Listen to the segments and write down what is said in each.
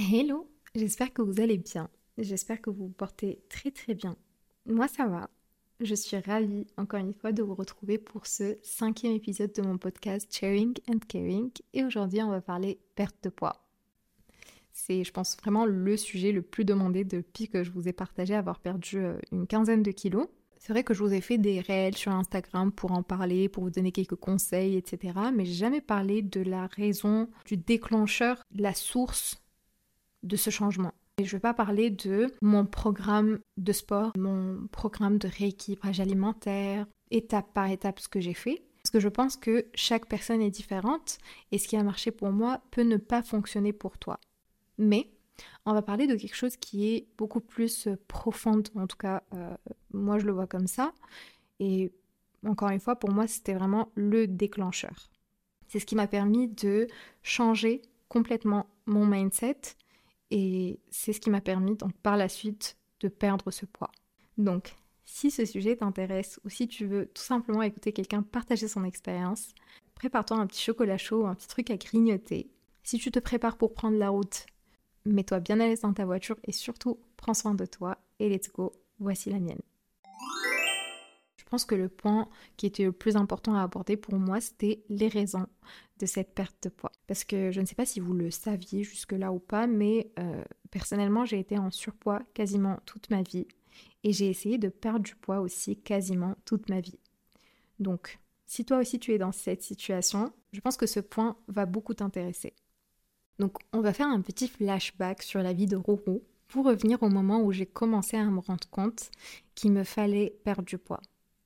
Hello, j'espère que vous allez bien. J'espère que vous vous portez très très bien. Moi ça va. Je suis ravie encore une fois de vous retrouver pour ce cinquième épisode de mon podcast Sharing and Caring et aujourd'hui on va parler perte de poids. C'est je pense vraiment le sujet le plus demandé depuis que je vous ai partagé avoir perdu euh, une quinzaine de kilos. C'est vrai que je vous ai fait des réels sur Instagram pour en parler, pour vous donner quelques conseils, etc. Mais j'ai jamais parlé de la raison, du déclencheur, la source de ce changement. Et je ne vais pas parler de mon programme de sport, mon programme de rééquilibrage alimentaire, étape par étape ce que j'ai fait. Parce que je pense que chaque personne est différente et ce qui a marché pour moi peut ne pas fonctionner pour toi. Mais on va parler de quelque chose qui est beaucoup plus profond, en tout cas euh, moi je le vois comme ça. Et encore une fois, pour moi c'était vraiment le déclencheur. C'est ce qui m'a permis de changer complètement mon mindset et c'est ce qui m'a permis donc par la suite de perdre ce poids. Donc, si ce sujet t'intéresse ou si tu veux tout simplement écouter quelqu'un partager son expérience, prépare-toi un petit chocolat chaud, un petit truc à grignoter. Si tu te prépares pour prendre la route, mets-toi bien à l'aise dans ta voiture et surtout prends soin de toi et let's go, voici la mienne. Je pense que le point qui était le plus important à aborder pour moi, c'était les raisons de cette perte de poids. Parce que je ne sais pas si vous le saviez jusque-là ou pas, mais euh, personnellement, j'ai été en surpoids quasiment toute ma vie. Et j'ai essayé de perdre du poids aussi quasiment toute ma vie. Donc, si toi aussi tu es dans cette situation, je pense que ce point va beaucoup t'intéresser. Donc, on va faire un petit flashback sur la vie de Rourou pour revenir au moment où j'ai commencé à me rendre compte qu'il me fallait perdre du poids,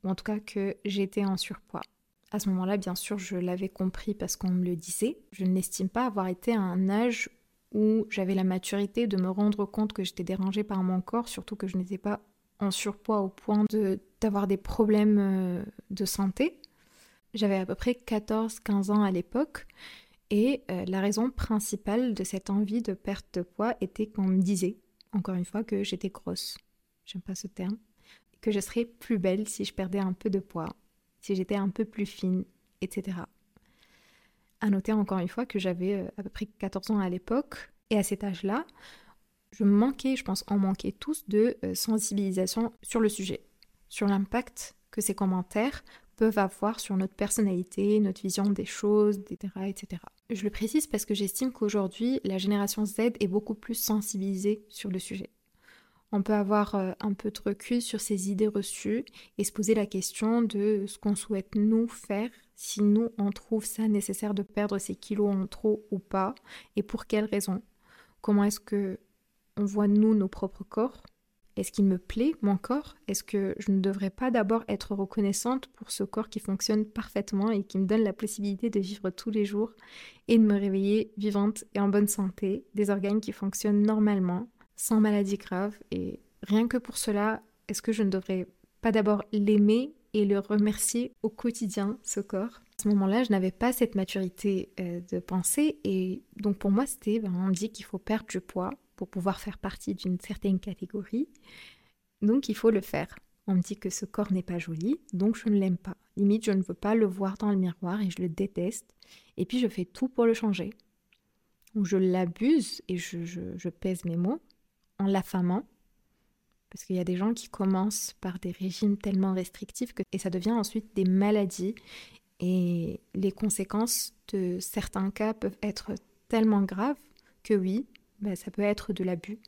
ou en tout cas que j'étais en surpoids. À ce moment-là, bien sûr, je l'avais compris parce qu'on me le disait. Je n'estime pas avoir été à un âge où j'avais la maturité de me rendre compte que j'étais dérangée par mon corps, surtout que je n'étais pas en surpoids au point d'avoir des problèmes euh, de santé. J'avais à peu près 14-15 ans à l'époque et euh, la raison principale de cette envie de perte de poids était qu'on me disait, encore une fois, que j'étais grosse. J'aime pas ce terme. Que je serais plus belle si je perdais un peu de poids si j'étais un peu plus fine, etc. À noter encore une fois que j'avais euh, à peu près 14 ans à l'époque, et à cet âge-là, je manquais, je pense, en manquait tous de euh, sensibilisation sur le sujet, sur l'impact que ces commentaires peuvent avoir sur notre personnalité, notre vision des choses, etc. Je le précise parce que j'estime qu'aujourd'hui, la génération Z est beaucoup plus sensibilisée sur le sujet on peut avoir euh, un peu de recul sur ses idées reçues et se poser la question de ce qu'on souhaite nous faire, si nous on trouve ça nécessaire de perdre ces kilos en trop ou pas, et pour quelles raisons? Comment est-ce que on voit nous nos propres corps? Est-ce qu'il me plaît mon corps? Est-ce que je ne devrais pas d'abord être reconnaissante pour ce corps qui fonctionne parfaitement et qui me donne la possibilité de vivre tous les jours et de me réveiller vivante et en bonne santé, des organes qui fonctionnent normalement? Sans maladie grave. Et rien que pour cela, est-ce que je ne devrais pas d'abord l'aimer et le remercier au quotidien, ce corps? À ce moment-là, je n'avais pas cette maturité euh, de pensée et donc pour moi, c'était, ben, on dit qu'il faut perdre du poids pour pouvoir faire partie d'une certaine catégorie. Donc il faut le faire. On me dit que ce corps n'est pas joli, donc je ne l'aime pas. Limite, je ne veux pas le voir dans le miroir et je le déteste. Et puis je fais tout pour le changer. Ou je l'abuse et je, je pèse mes mots l'affamant. Parce qu'il y a des gens qui commencent par des régimes tellement restrictifs que, et ça devient ensuite des maladies. Et les conséquences de certains cas peuvent être tellement graves que oui, bah, ça peut être de l'abus.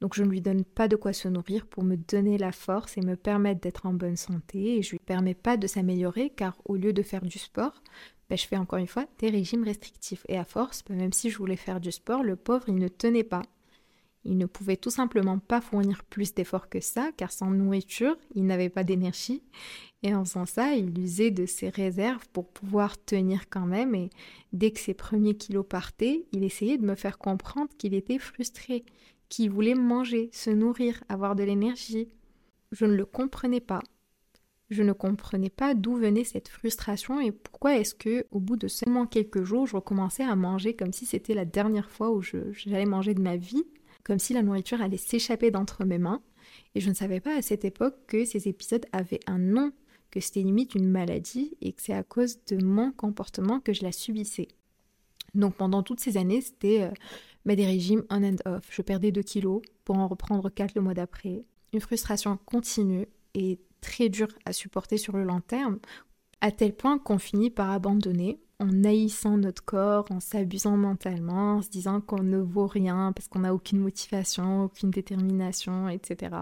Donc je ne lui donne pas de quoi se nourrir pour me donner la force et me permettre d'être en bonne santé. Et je lui permets pas de s'améliorer car au lieu de faire du sport, bah, je fais encore une fois des régimes restrictifs. Et à force, bah, même si je voulais faire du sport, le pauvre, il ne tenait pas. Il ne pouvait tout simplement pas fournir plus d'efforts que ça, car sans nourriture, il n'avait pas d'énergie. Et en faisant ça, il usait de ses réserves pour pouvoir tenir quand même. Et dès que ses premiers kilos partaient, il essayait de me faire comprendre qu'il était frustré, qu'il voulait manger, se nourrir, avoir de l'énergie. Je ne le comprenais pas. Je ne comprenais pas d'où venait cette frustration et pourquoi est-ce que, au bout de seulement quelques jours, je recommençais à manger comme si c'était la dernière fois où j'allais manger de ma vie comme si la nourriture allait s'échapper d'entre mes mains. Et je ne savais pas à cette époque que ces épisodes avaient un nom, que c'était limite une maladie et que c'est à cause de mon comportement que je la subissais. Donc pendant toutes ces années, c'était euh, mais des régimes on and off. Je perdais 2 kilos pour en reprendre 4 le mois d'après. Une frustration continue et très dure à supporter sur le long terme, à tel point qu'on finit par abandonner en haïssant notre corps, en s'abusant mentalement, en se disant qu'on ne vaut rien parce qu'on n'a aucune motivation, aucune détermination, etc.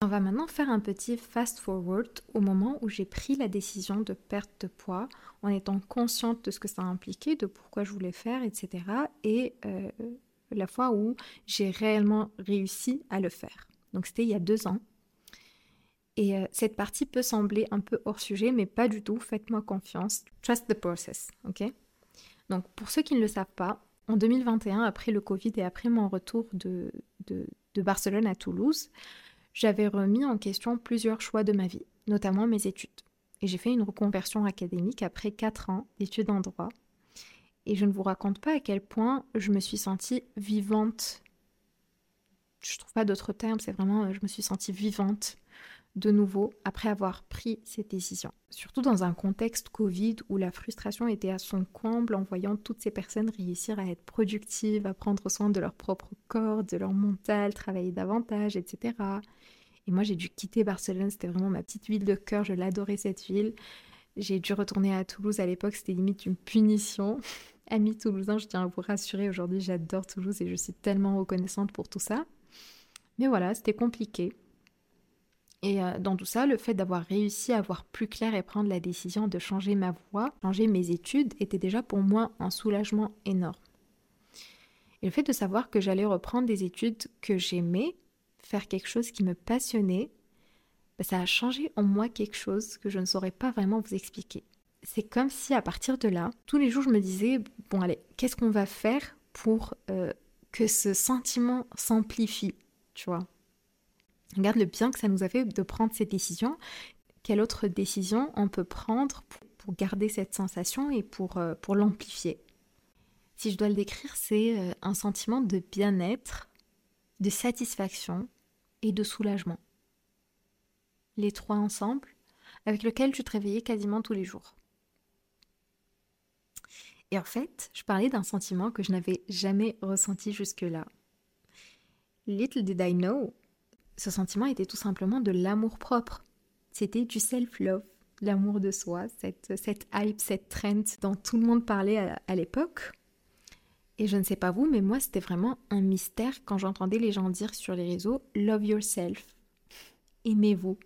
On va maintenant faire un petit fast forward au moment où j'ai pris la décision de perte de poids en étant consciente de ce que ça impliquait, de pourquoi je voulais faire, etc. Et euh, la fois où j'ai réellement réussi à le faire. Donc c'était il y a deux ans. Et euh, cette partie peut sembler un peu hors sujet, mais pas du tout. Faites-moi confiance. Trust the process, ok? Donc pour ceux qui ne le savent pas, en 2021, après le Covid et après mon retour de, de Barcelone à Toulouse, j'avais remis en question plusieurs choix de ma vie, notamment mes études. Et j'ai fait une reconversion académique après 4 ans d'études en droit. Et je ne vous raconte pas à quel point je me suis sentie vivante. Je trouve pas d'autres termes, c'est vraiment je me suis sentie vivante de nouveau après avoir pris cette décision. Surtout dans un contexte Covid où la frustration était à son comble en voyant toutes ces personnes réussir à être productives, à prendre soin de leur propre corps, de leur mental, travailler davantage, etc. Et moi j'ai dû quitter Barcelone, c'était vraiment ma petite ville de cœur, je l'adorais cette ville. J'ai dû retourner à Toulouse à l'époque, c'était limite une punition. Amis toulousains, je tiens à vous rassurer, aujourd'hui j'adore Toulouse et je suis tellement reconnaissante pour tout ça. Mais voilà, c'était compliqué. Et euh, dans tout ça, le fait d'avoir réussi à voir plus clair et prendre la décision de changer ma voie, changer mes études, était déjà pour moi un soulagement énorme. Et le fait de savoir que j'allais reprendre des études que j'aimais, faire quelque chose qui me passionnait, bah, ça a changé en moi quelque chose que je ne saurais pas vraiment vous expliquer. C'est comme si à partir de là, tous les jours je me disais, bon allez, qu'est-ce qu'on va faire pour euh, que ce sentiment s'amplifie, tu vois? Regarde le bien que ça nous a fait de prendre cette décision. Quelle autre décision on peut prendre pour, garder cette sensation et pour, euh, pour l'amplifier? Si je dois le décrire, c'est euh, un sentiment de bien-être, de satisfaction et de soulagement. Les trois ensemble, avec lequel tu te réveillais quasiment tous les jours. Et en fait, je parlais d'un sentiment que je n'avais jamais ressenti jusque-là. Little did I know ce sentiment était tout simplement de l'amour-propre. C'était du self-love, l'amour de soi, cette, cette hype, cette trend dont tout le monde parlait à, l'époque. Et je ne sais pas vous, mais moi, c'était vraiment un mystère quand j'entendais les gens dire sur les réseaux Love yourself. Aimez-vous.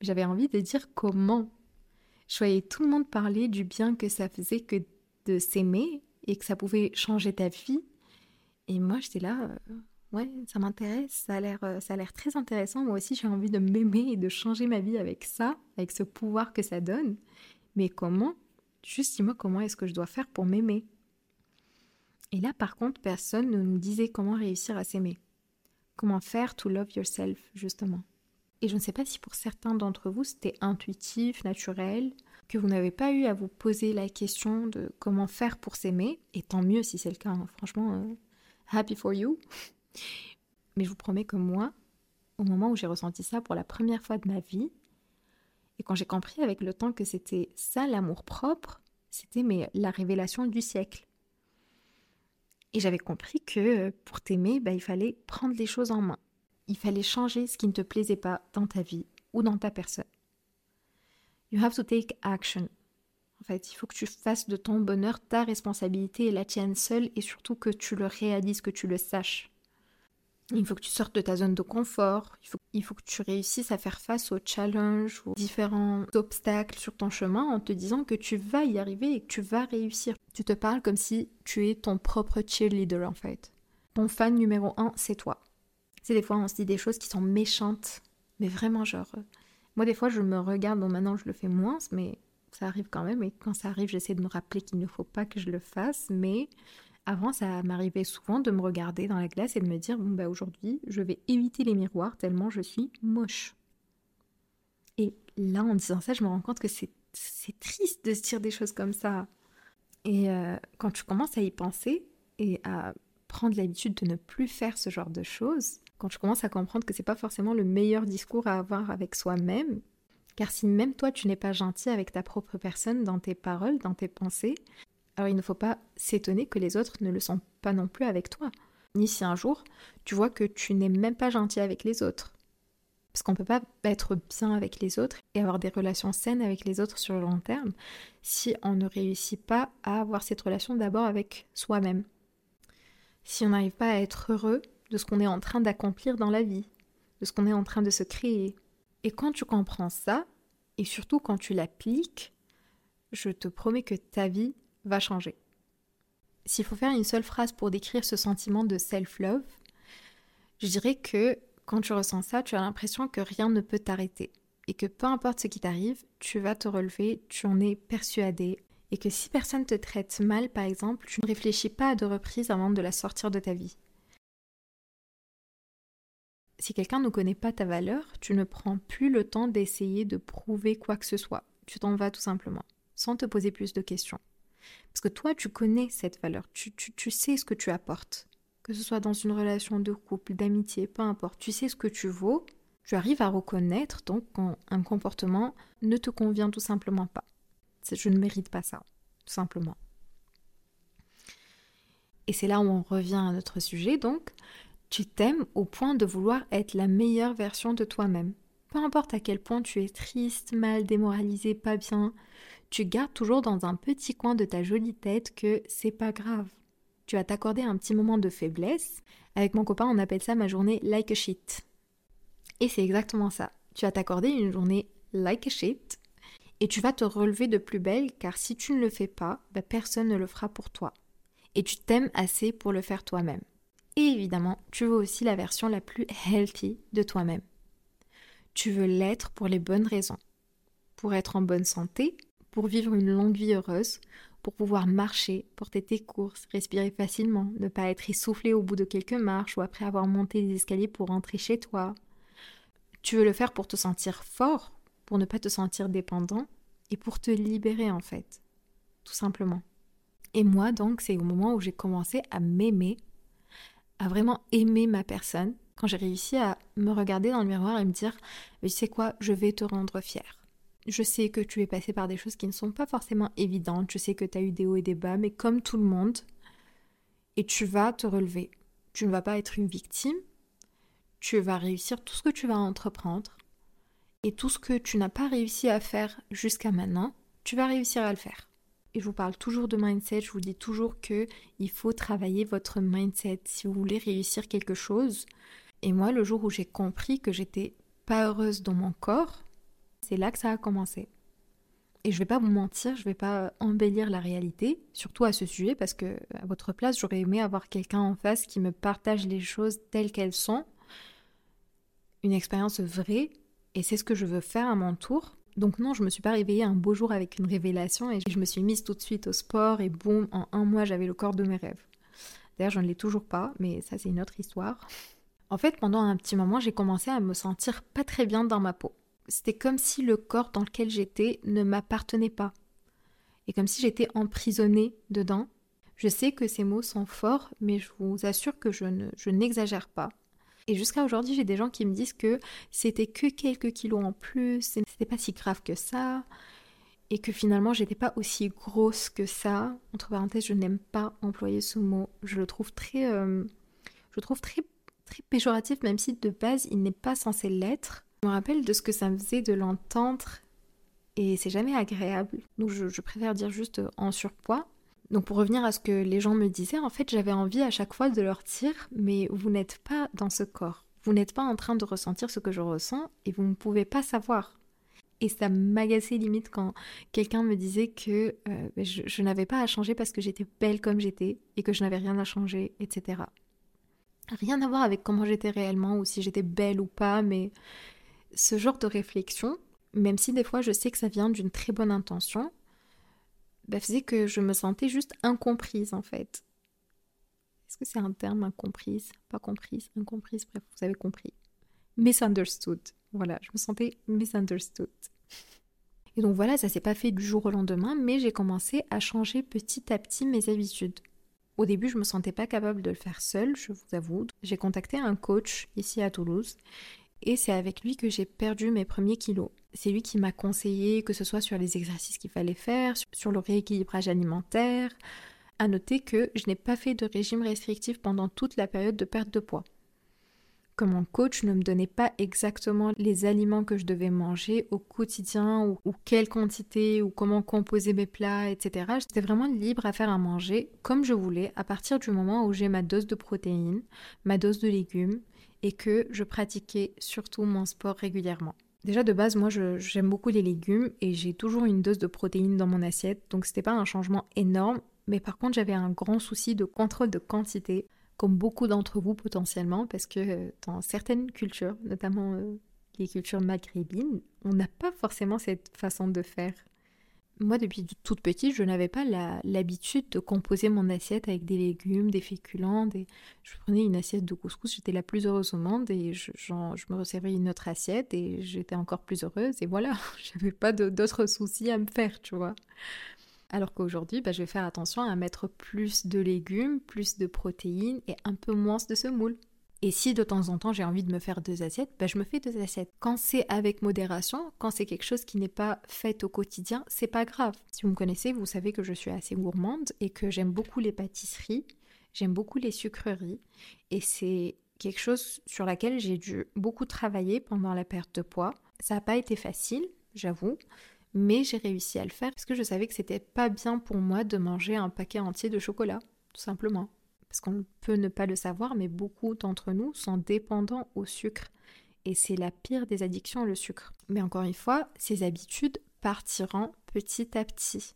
J'avais envie de dire comment. Je voyais tout le monde parler du bien que ça faisait que de s'aimer et que ça pouvait changer ta vie. Et moi, j'étais là, euh, ouais, ça m'intéresse, ça a l'air, euh, ça a l'air très intéressant. Moi aussi, j'ai envie de m'aimer et de changer ma vie avec ça, avec ce pouvoir que ça donne. Mais comment Juste dis-moi comment est-ce que je dois faire pour m'aimer? Et là, par contre, personne ne nous disait comment réussir à s'aimer. Comment faire to love yourself, justement? Et je ne sais pas si pour certains d'entre vous, c'était intuitif, naturel, que vous n'avez pas eu à vous poser la question de comment faire pour s'aimer. Et tant mieux si c'est le cas, hein. franchement, euh, happy for you. Mais je vous promets que moi, au moment où j'ai ressenti ça pour la première fois de ma vie, et quand j'ai compris avec le temps que c'était ça l'amour propre, c'était la révélation du siècle. Et j'avais compris que pour t'aimer, bah, il fallait prendre les choses en main. Il fallait changer ce qui ne te plaisait pas dans ta vie ou dans ta personne. You have to take action. En fait, il faut que tu fasses de ton bonheur ta responsabilité et la tienne seule et surtout que tu le réalises, que tu le saches. Il faut que tu sortes de ta zone de confort, il faut, il faut, que tu réussisses à faire face aux challenges, aux différents obstacles sur ton chemin en te disant que tu vas y arriver et que tu vas réussir. Tu te parles comme si tu es ton propre cheerleader en fait. Ton fan numéro un, c'est toi. C'est des fois on se dit des choses qui sont méchantes, mais vraiment genre... Euh, moi des fois je me regarde, bon maintenant je le fais moins, mais ça arrive quand même, et quand ça arrive j'essaie de me rappeler qu'il ne faut pas que je le fasse, mais avant, ça m'arrivait souvent de me regarder dans la glace et de me dire bon bah aujourd'hui, je vais éviter les miroirs tellement je suis moche. Et là, en disant ça, je me rends compte que c'est triste de se dire des choses comme ça. Et euh, quand tu commences à y penser et à prendre l'habitude de ne plus faire ce genre de choses, quand tu commences à comprendre que c'est pas forcément le meilleur discours à avoir avec soi-même, car si même toi tu n'es pas gentil avec ta propre personne dans tes paroles, dans tes pensées, Alors il ne faut pas s'étonner que les autres ne le sont pas non plus avec toi. Ni si un jour tu vois que tu n'es même pas gentil avec les autres. Parce qu'on ne peut pas être bien avec les autres et avoir des relations saines avec les autres sur le long terme si on ne réussit pas à avoir cette relation d'abord avec soi-même. Si on n'arrive pas à être heureux de ce qu'on est en train d'accomplir dans la vie, de ce qu'on est en train de se créer. Et quand tu comprends ça, et surtout quand tu l'appliques, je te promets que ta vie va changer. S'il faut faire une seule phrase pour décrire ce sentiment de self-love, je dirais que quand tu ressens ça, tu as l'impression que rien ne peut t'arrêter et que peu importe ce qui t'arrive, tu vas te relever, tu en es persuadé et que si personne te traite mal par exemple, tu ne réfléchis pas à deux reprises avant de la sortir de ta vie. Si quelqu'un ne connaît pas ta valeur, tu ne prends plus le temps d'essayer de prouver quoi que ce soit. Tu t'en vas tout simplement, sans te poser plus de questions. Parce que toi, tu connais cette valeur, tu, sais ce que tu apportes. Que ce soit dans une relation de couple, d'amitié, peu importe, tu sais ce que tu vaux. Tu arrives à reconnaître donc quand comportement ne te convient tout simplement pas. Je ne mérite pas ça, tout simplement. Et c'est là où on revient à notre sujet, donc tu t'aimes au point de vouloir être la meilleure version de toi-même. Peu importe à quel point tu es triste, mal, démoralisé, pas bien, tu gardes toujours dans un petit coin de ta jolie tête que c'est pas grave. Tu vas t'accorder un petit moment de faiblesse. Avec mon copain, on appelle ça ma journée like a shit. Et c'est exactement ça. Tu vas t'accorder une journée like a shit et tu vas te relever de plus belle car si tu ne le fais pas, bah, personne ne le fera pour toi. Et tu t'aimes assez pour le faire toi-même. Et évidemment, tu veux aussi la version la plus healthy de toi-même. Tu veux l'être pour les bonnes raisons. Pour être en bonne santé, pour vivre une longue vie heureuse, pour pouvoir marcher, porter tes courses, respirer facilement, ne pas être essoufflé au bout de quelques marches ou après avoir monté les escaliers pour rentrer chez toi. Tu veux le faire pour te sentir fort, pour ne pas te sentir dépendant et pour te libérer en fait, tout simplement. Et moi donc, c'est au moment où j'ai commencé à m'aimer à vraiment aimer ma personne, quand j'ai réussi à me regarder dans le miroir et me dire Mais tu sais quoi, je vais te rendre fière. Je sais que tu es passé par des choses qui ne sont pas forcément évidentes, je sais que tu as eu des hauts et des bas, mais comme tout le monde, et tu vas te relever. Tu ne vas pas être une victime, tu vas réussir tout ce que tu vas entreprendre, et tout ce que tu n'as pas réussi à faire jusqu'à maintenant, tu vas réussir à le faire et je vous parle toujours de mindset, je vous dis toujours que il faut travailler votre mindset si vous voulez réussir quelque chose. Et moi, le jour où j'ai compris que j'étais pas heureuse dans mon corps, c'est là que ça a commencé. Et je vais pas vous mentir, je vais pas embellir la réalité, surtout à ce sujet, parce que à votre place, j'aurais aimé avoir quelqu'un en face qui me partage les choses telles qu'elles sont, une expérience vraie, et c'est ce que je veux faire à mon tour. Donc non, je me suis pas réveillée un beau jour avec une révélation et je me suis mise tout de suite au sport et boum, en un mois j'avais le corps de mes rêves. D'ailleurs, je ne l'ai toujours pas, mais ça c'est une autre histoire. En fait, pendant un petit moment, j'ai commencé à me sentir pas très bien dans ma peau. C'était comme si le corps dans lequel j'étais ne m'appartenait pas. Et comme si j'étais emprisonnée dedans. Je sais que ces mots sont forts, mais je vous assure que je, je n'exagère pas. Et jusqu'à aujourd'hui, j'ai des gens qui me disent que c'était que quelques kilos en plus, c'était pas si grave que ça, et que finalement, j'étais pas aussi grosse que ça. Entre parenthèses, je n'aime pas employer ce mot. Je le trouve très, euh, je trouve très, très péjoratif, même si de base, il n'est pas censé l'être. Je me rappelle de ce que ça me faisait de l'entendre, et c'est jamais agréable. Donc, je, préfère dire juste en surpoids. Donc pour revenir à ce que les gens me disaient, en fait j'avais envie à chaque fois de leur dire, mais vous n'êtes pas dans ce corps. Vous n'êtes pas en train de ressentir ce que je ressens et vous ne pouvez pas savoir. Et ça m'agaçait limite quand quelqu'un me disait que euh, je n'avais pas à changer parce que j'étais belle comme j'étais et que je n'avais rien à changer, etc. Rien à voir avec comment j'étais réellement ou si j'étais belle ou pas, mais ce genre de réflexion, même si des fois je sais que ça vient d'une très bonne intention, bah, faisait que je me sentais juste incomprise en fait. Est-ce que c'est un terme incomprise? Pas comprise, incomprise, bref, vous avez compris. Misunderstood. Voilà, je me sentais misunderstood. Et donc voilà, ça s'est pas fait du jour au lendemain, mais j'ai commencé à changer petit à petit mes habitudes. Au début, je me sentais pas capable de le faire seule, je vous avoue. J'ai contacté un coach ici à Toulouse Et c'est avec lui que j'ai perdu mes premiers kilos. C'est lui qui m'a conseillé, que ce soit sur les exercices qu'il fallait faire, sur le rééquilibrage alimentaire. À noter que je n'ai pas fait de régime restrictif pendant toute la période de perte de poids que mon coach ne me donnait pas exactement les aliments que je devais manger au quotidien ou, quelle quantité ou comment composer mes plats, etc. J'étais vraiment libre à faire à manger comme je voulais à partir du moment où j'ai ma dose de protéines, ma dose de légumes et que je pratiquais surtout mon sport régulièrement. Déjà de base, moi j'aime beaucoup les légumes et j'ai toujours une dose de protéines dans mon assiette, donc c'était pas un changement énorme, mais par contre j'avais un grand souci de contrôle de quantité comme beaucoup d'entre vous potentiellement, parce que euh, dans certaines cultures, notamment euh, les cultures maghrébines, on n'a pas forcément cette façon de faire. Moi, depuis toute petite, je n'avais pas l'habitude de composer mon assiette avec des légumes, des féculents. Je prenais une assiette de couscous, j'étais la plus heureuse au monde et je, je me resservais une autre assiette et j'étais encore plus heureuse. Et voilà, j'avais pas d'autres soucis à me faire, tu vois. Alors qu'aujourd'hui, bah, je vais faire attention à mettre plus de légumes, plus de protéines et un peu moins de semoule. Et si de temps en temps j'ai envie de me faire deux assiettes, bah, je me fais deux assiettes. Quand c'est avec modération, quand c'est quelque chose qui n'est pas fait au quotidien, c'est pas grave. Si vous me connaissez, vous savez que je suis assez gourmande et que j'aime beaucoup les pâtisseries, j'aime beaucoup les sucreries et c'est quelque chose sur laquelle j'ai dû beaucoup travailler pendant la perte de poids. Ça n'a pas été facile, j'avoue mais j'ai réussi à le faire parce que je savais que c'était pas bien pour moi de manger un paquet entier de chocolat, tout simplement. Parce qu'on peut ne pas le savoir, mais beaucoup d'entre nous sont dépendants au sucre. Et c'est la pire des addictions, le sucre. Mais encore une fois, ces habitudes partiront petit à petit.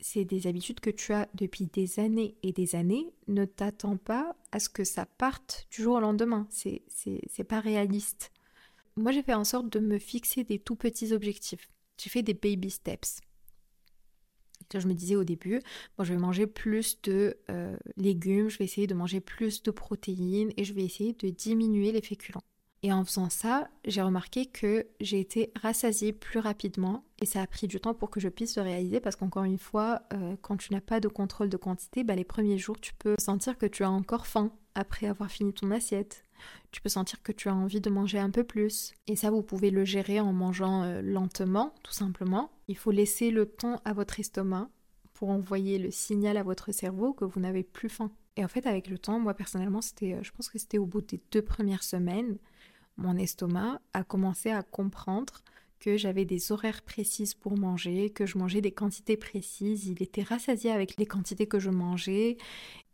C'est des habitudes que tu as depuis des années et des années. Ne t'attends pas à ce que ça parte du jour au lendemain. C'est, c'est pas réaliste. Moi, j'ai fait en sorte de me fixer des tout petits objectifs j'ai fait des baby steps. Je me disais au début, je vais manger plus de euh, légumes, je vais essayer de manger plus de protéines et je vais essayer de diminuer les féculents. Et en faisant ça, j'ai remarqué que j'ai été rassasiée plus rapidement et ça a pris du temps pour que je puisse le réaliser parce qu'encore une fois, euh, quand tu n'as pas de contrôle de quantité, bah, les premiers jours, tu peux sentir que tu as encore faim après avoir fini ton assiette. Tu peux sentir que tu as envie de manger un peu plus. Et ça, vous pouvez le gérer en mangeant euh, lentement, tout simplement. Il faut laisser le temps à votre estomac pour envoyer le signal à votre cerveau que vous n'avez plus faim. Et en fait, avec le temps, moi personnellement, c'était, euh, je pense que c'était au bout des deux premières semaines, mon estomac a commencé à comprendre que j'avais des horaires précises pour manger, que je mangeais des quantités précises. Il était rassasié avec les quantités que je mangeais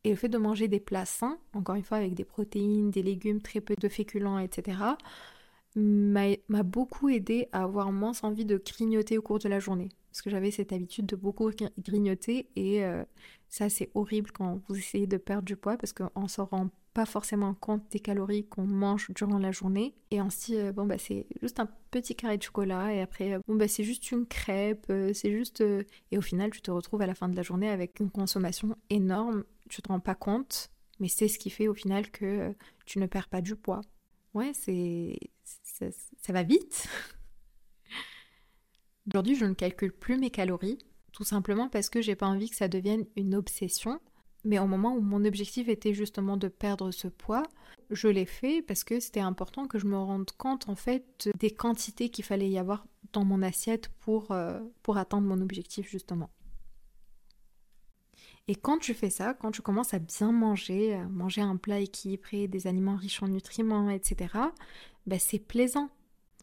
et le fait de manger des plats sains, encore une fois avec des protéines, des légumes, très peu de féculents, etc., m'a beaucoup aidé à avoir moins envie de grignoter au cours de la journée. Parce que j'avais cette habitude de beaucoup grignoter et euh, ça c'est horrible quand vous essayez de perdre du poids parce qu'on ne se rend pas forcément compte des calories qu'on mange durant la journée et dit euh, bon bah c'est juste un petit carré de chocolat et après euh, bon bah c'est juste une crêpe, c'est juste et au final tu te retrouves à la fin de la journée avec une consommation énorme tu te rends pas compte, mais c'est ce qui fait au final que euh, tu ne perds pas du poids. Ouais, c'est ça, va vite. Aujourd'hui, je ne calcule plus mes calories, tout simplement parce que j'ai pas envie que ça devienne une obsession. Mais au moment où mon objectif était justement de perdre ce poids, je l'ai fait parce que c'était important que je me rende compte en fait des quantités qu'il fallait y avoir dans mon assiette pour, euh, atteindre mon objectif justement. Et quand tu fais ça, quand tu commences à bien manger, à manger un plat équilibré, des aliments riches en nutriments, etc., ben c'est plaisant.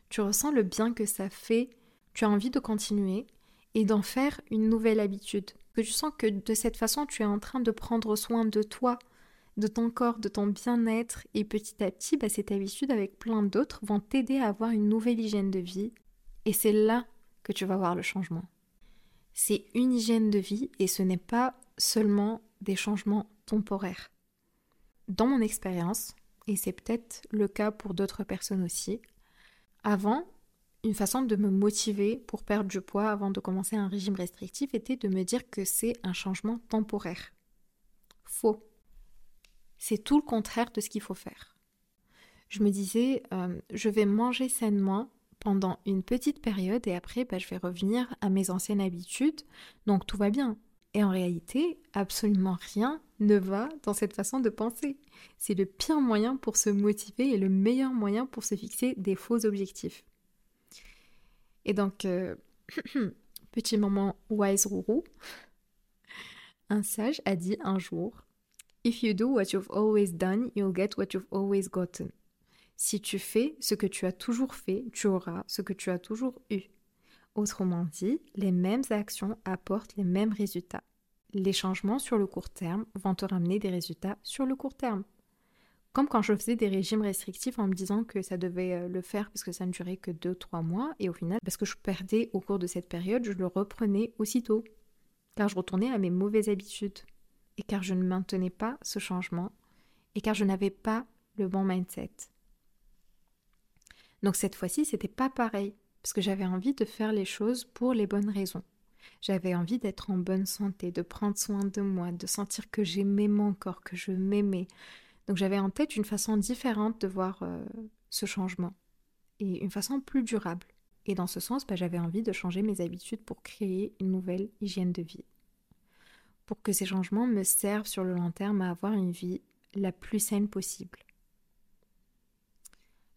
Tu ressens le bien que ça fait, tu as envie de continuer et d'en faire une nouvelle habitude. Que tu sens que de cette façon, tu es en train de prendre soin de toi, de ton corps, de ton bien-être, et petit à petit, ben, cette habitude avec plein d'autres vont t'aider à avoir une nouvelle hygiène de vie. Et c'est là que tu vas voir le changement. C'est une hygiène de vie et ce n'est pas seulement des changements temporaires. Dans mon expérience, et c'est peut-être le cas pour d'autres personnes aussi, avant, une façon de me motiver pour perdre du poids avant de commencer un régime restrictif était de me dire que c'est un changement temporaire. Faux. C'est tout le contraire de ce qu'il faut faire. Je me disais, euh, je vais manger sainement pendant une petite période et après, bah, je vais revenir à mes anciennes habitudes. Donc tout va bien Et en réalité, absolument rien ne va dans cette façon de penser. C'est le pire moyen pour se motiver et le meilleur moyen pour se fixer des faux objectifs. Et donc, euh, petit moment wise rourou, un sage a dit un jour If you do what you've always done, you'll get what you've always gotten. Si tu fais ce que tu as toujours fait, tu auras ce que tu as toujours eu. Autrement dit, les mêmes actions apportent les mêmes résultats. Les changements sur le court terme vont te ramener des résultats sur le court terme. Comme quand je faisais des régimes restrictifs en me disant que ça devait euh, le faire parce que ça ne durait que 2-3 mois, et au final, parce que je perdais au cours de cette période, je le reprenais aussitôt, car je retournais à mes mauvaises habitudes, et car je ne maintenais pas ce changement, et car je n'avais pas le bon mindset. Donc cette fois-ci, c'était pas pareil parce que j'avais envie de faire les choses pour les bonnes raisons. J'avais envie d'être en bonne santé, de prendre soin de moi, de sentir que j'aimais mon corps, que je m'aimais. Donc j'avais en tête une façon différente de voir euh, ce changement et une façon plus durable. Et dans ce sens, bah, j'avais envie de changer mes habitudes pour créer une nouvelle hygiène de vie. Pour que ces changements me servent sur le long terme à avoir une vie la plus saine possible.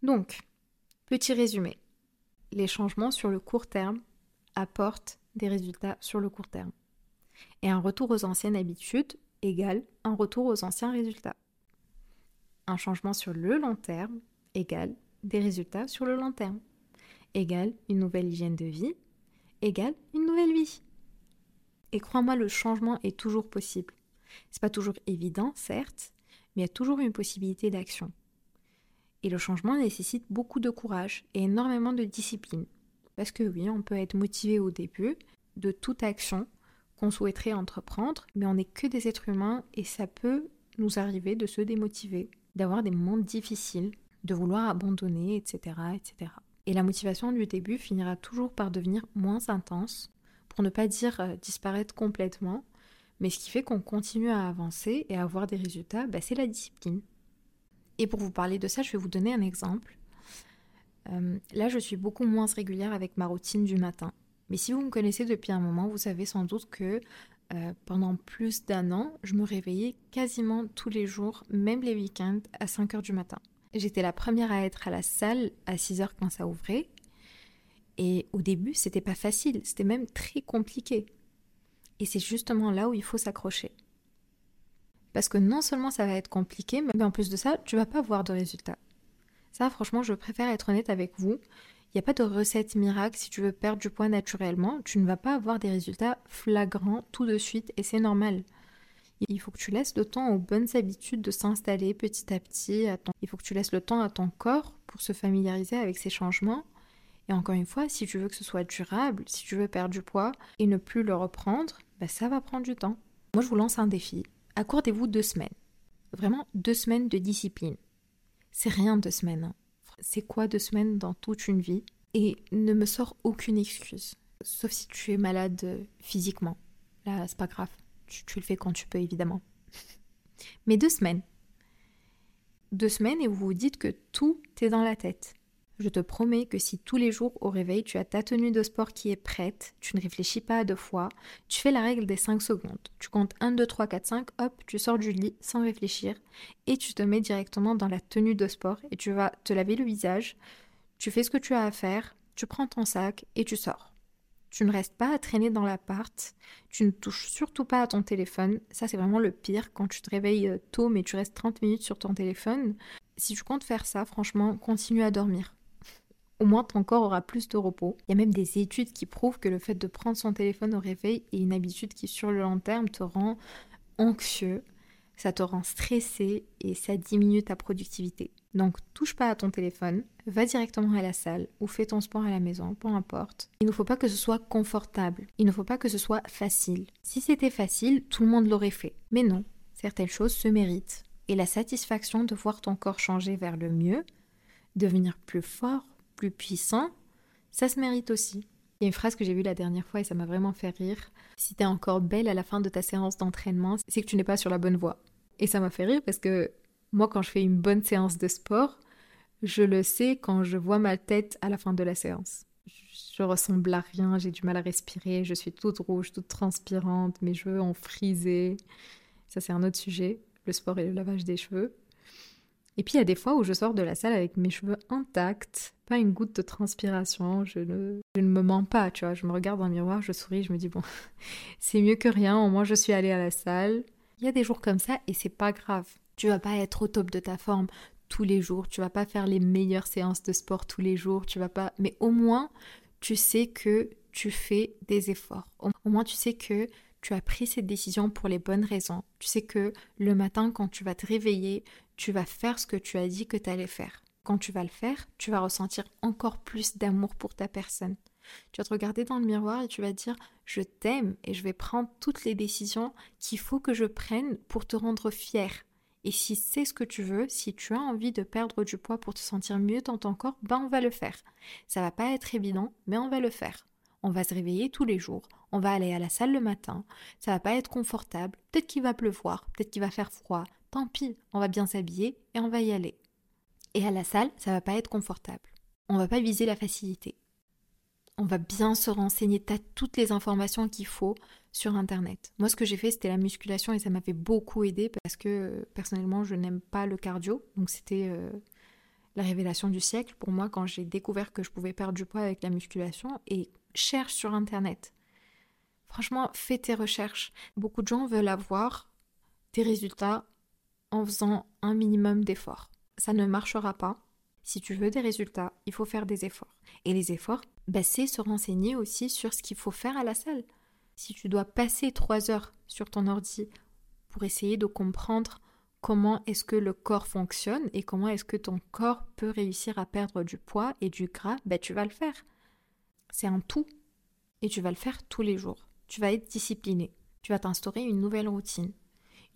Donc, petit résumé les changements sur le court terme apportent des résultats sur le court terme. Et un retour aux anciennes habitudes égale un retour aux anciens résultats. Un changement sur le long terme égale des résultats sur le long terme. Égale une nouvelle hygiène de vie égale une nouvelle vie. Et crois-moi, le changement est toujours possible. C'est pas toujours évident, certes, mais il y a toujours une possibilité d'action. Et le changement nécessite beaucoup de courage et énormément de discipline. Parce que oui, on peut être motivé au début de toute action qu'on souhaiterait entreprendre, mais on n'est que des êtres humains et ça peut nous arriver de se démotiver, d'avoir des moments difficiles, de vouloir abandonner, etc., etc. Et la motivation du début finira toujours par devenir moins intense, pour ne pas dire euh, disparaître complètement, mais ce qui fait qu'on continue à avancer et à avoir des résultats, bah, c'est la discipline. Et pour vous parler de ça, je vais vous donner un exemple. Euh, là, je suis beaucoup moins régulière avec ma routine du matin. Mais si vous me connaissez depuis un moment, vous savez sans doute que euh, pendant plus d'un an, je me réveillais quasiment tous les jours, même les week-ends, à 5 heures du matin. J'étais la première à être à la salle à 6 heures quand ça ouvrait. Et au début, c'était pas facile, c'était même très compliqué. Et c'est justement là où il faut s'accrocher. Parce que non seulement ça va être compliqué, mais en plus de ça, tu vas pas voir de résultats. Ça, franchement, je préfère être honnête avec vous. N'y a pas de recette miracle si tu veux perdre du poids naturellement. Tu ne vas pas avoir des résultats flagrants tout de suite et c'est normal. Il faut que tu laisses le temps aux bonnes habitudes de s'installer petit à petit. Il faut que tu laisses le temps à ton corps pour se familiariser avec ces changements. Et encore une fois, si tu veux que ce soit durable, si tu veux perdre du poids et ne plus le reprendre, bah ça va prendre du temps. Moi, je vous lance un défi accordez-vous deux semaines. Vraiment deux semaines de discipline. C'est rien deux semaines. Hein. C'est quoi deux semaines dans toute une vie Et ne me sors aucune excuse. Sauf si tu es malade euh, physiquement. Là, c'est pas grave. Tu, tu le fais quand tu peux, évidemment. Mais deux semaines. Deux semaines et vous vous dites que tout est dans la tête. Je te promets que si tous les jours au réveil tu as ta tenue de sport qui est prête, tu ne réfléchis pas à deux fois, tu fais la règle des 5 secondes. Tu comptes 1, 2, 3, 4, 5, hop, tu sors du lit sans réfléchir et tu te mets directement dans la tenue de sport et tu vas te laver le visage, tu fais ce que tu as à faire, tu prends ton sac et tu sors. Tu ne restes pas à traîner dans l'appart, tu ne touches surtout pas à ton téléphone. Ça, c'est vraiment le pire quand tu te réveilles euh, tôt mais tu restes 30 minutes sur ton téléphone. Si tu comptes faire ça, franchement, continue à dormir au moins ton corps aura plus de repos. Il y a même des études qui prouvent que le fait de prendre son téléphone au réveil est une habitude qui sur le long terme te rend anxieux, ça te rend stressé et ça diminue ta productivité. Donc touche pas à ton téléphone, va directement à la salle ou fais ton sport à la maison, peu importe. Il ne faut pas que ce soit confortable, il ne faut pas que ce soit facile. Si c'était facile, tout le monde l'aurait fait. Mais non, certaines choses se méritent. Et la satisfaction de voir ton corps changer vers le mieux, devenir plus fort, plus puissant, ça se mérite aussi. Il y a une phrase que j'ai vue la dernière fois et ça m'a vraiment fait rire. Si t'es encore belle à la fin de ta séance d'entraînement, c'est que tu n'es pas sur la bonne voie. Et ça m'a fait rire parce que moi, quand je fais une bonne séance de sport, je le sais quand je vois ma tête à la fin de la séance. je ressemble à rien, j'ai du mal à respirer, je suis toute rouge, toute transpirante, mes cheveux ont frisé. Ça, c'est un autre sujet, le sport et le lavage des cheveux. Et puis il y a des fois où je sors de la salle avec mes cheveux intacts, pas une goutte de transpiration, je ne, me mens pas, tu vois. Je me regarde dans le miroir, je souris, je me dis bon, c'est mieux que rien, au moins je suis allée à la salle. Il y a des jours comme ça et c'est pas grave. Tu vas pas être au top de ta forme tous les jours, tu vas pas faire les meilleures séances de sport tous les jours, tu vas pas. Mais au moins, tu sais que tu fais des efforts. Au moins, tu sais que tu as pris cette décision pour les bonnes raisons. Tu sais que le matin, quand tu vas te réveiller, tu vas faire ce que tu as dit que tu allais faire. Quand tu vas le faire, tu vas ressentir encore plus d'amour pour ta personne. Tu vas te regarder dans le miroir et tu vas dire je t'aime et je vais prendre toutes les décisions qu'il faut que je prenne pour te rendre fier. Et si c'est ce que tu veux, si tu as envie de perdre du poids pour te sentir mieux dans ton corps, ben on va le faire. Ça va pas être évident, mais on va le faire. On va se réveiller tous les jours, on va aller à la salle le matin, ça va pas être confortable, peut-être qu'il va pleuvoir, peut-être qu'il va faire froid, tant pis, on va bien s'habiller et on va y aller. Et à la salle, ça va pas être confortable. On va pas viser la facilité. On va bien se renseigner, tu as toutes les informations qu'il faut sur internet. Moi ce que j'ai fait c'était la musculation et ça m'avait beaucoup aidé parce que personnellement je n'aime pas le cardio, donc c'était euh, la révélation du siècle pour moi quand j'ai découvert que je pouvais perdre du poids avec la musculation et cherche sur internet. Franchement, fais tes recherches. Beaucoup de gens veulent avoir des résultats en faisant un minimum d'efforts. Ça ne marchera pas. Si tu veux des résultats, il faut faire des efforts. Et les efforts, bah, c'est se renseigner aussi sur ce qu'il faut faire à la salle. Si tu dois passer trois heures sur ton ordi pour essayer de comprendre comment est-ce que le corps fonctionne et comment est-ce que ton corps peut réussir à perdre du poids et du gras, bah, tu vas le faire. C'est un tout. Et tu vas le faire tous les jours. Tu vas être discipliné. Tu vas t'instaurer une nouvelle routine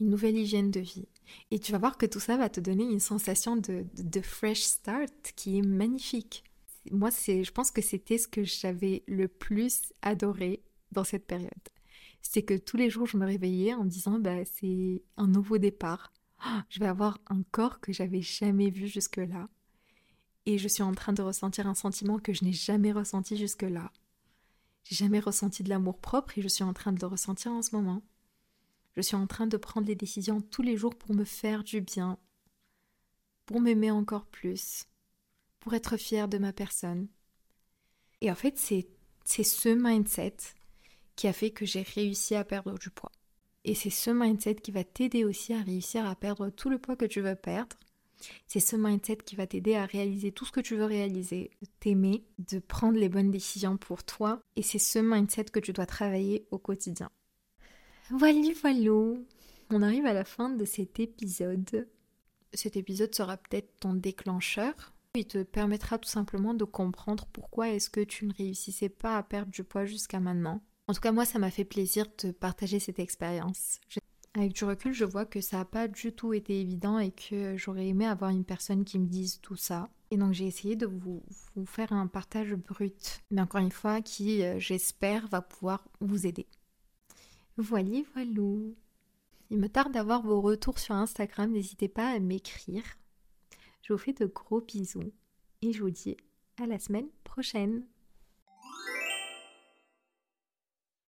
une nouvelle hygiène de vie. Et tu vas voir que tout ça va te donner une sensation de, de, fresh start qui est magnifique. Moi, c'est, je pense que c'était ce que j'avais le plus adoré dans cette période. C'est que tous les jours, je me réveillais en me disant, bah, c'est un nouveau départ. Oh, je vais avoir un corps que j'avais jamais vu jusque-là. Et je suis en train de ressentir un sentiment que je n'ai jamais ressenti jusque-là. J'ai jamais ressenti de l'amour propre et je suis en train de le ressentir en ce moment. Je suis en train de prendre les décisions tous les jours pour me faire du bien, pour m'aimer encore plus, pour être fière de ma personne. Et en fait, c'est, ce mindset qui a fait que j'ai réussi à perdre du poids. Et c'est ce mindset qui va t'aider aussi à réussir à perdre tout le poids que tu veux perdre. C'est ce mindset qui va t'aider à réaliser tout ce que tu veux réaliser, t'aimer, de prendre les bonnes décisions pour toi. Et c'est ce mindset que tu dois travailler au quotidien. Voilà, voilà. On arrive à la fin de cet épisode. Cet épisode sera peut-être ton déclencheur. Il te permettra tout simplement de comprendre pourquoi est-ce que tu ne réussissais pas à perdre du poids jusqu'à maintenant. En tout cas, moi, ça m'a fait plaisir de partager cette expérience. Avec du recul, je vois que ça n'a pas du tout été évident et que j'aurais aimé avoir une personne qui me dise tout ça. Et donc j'ai essayé de vous, faire un partage brut, mais encore une fois, qui, euh, j'espère, va pouvoir vous aider. Voilà, voilà. Il me tarde d'avoir vos retours sur Instagram, n'hésitez pas à m'écrire. Je vous fais de gros bisous et je vous dis à la semaine prochaine.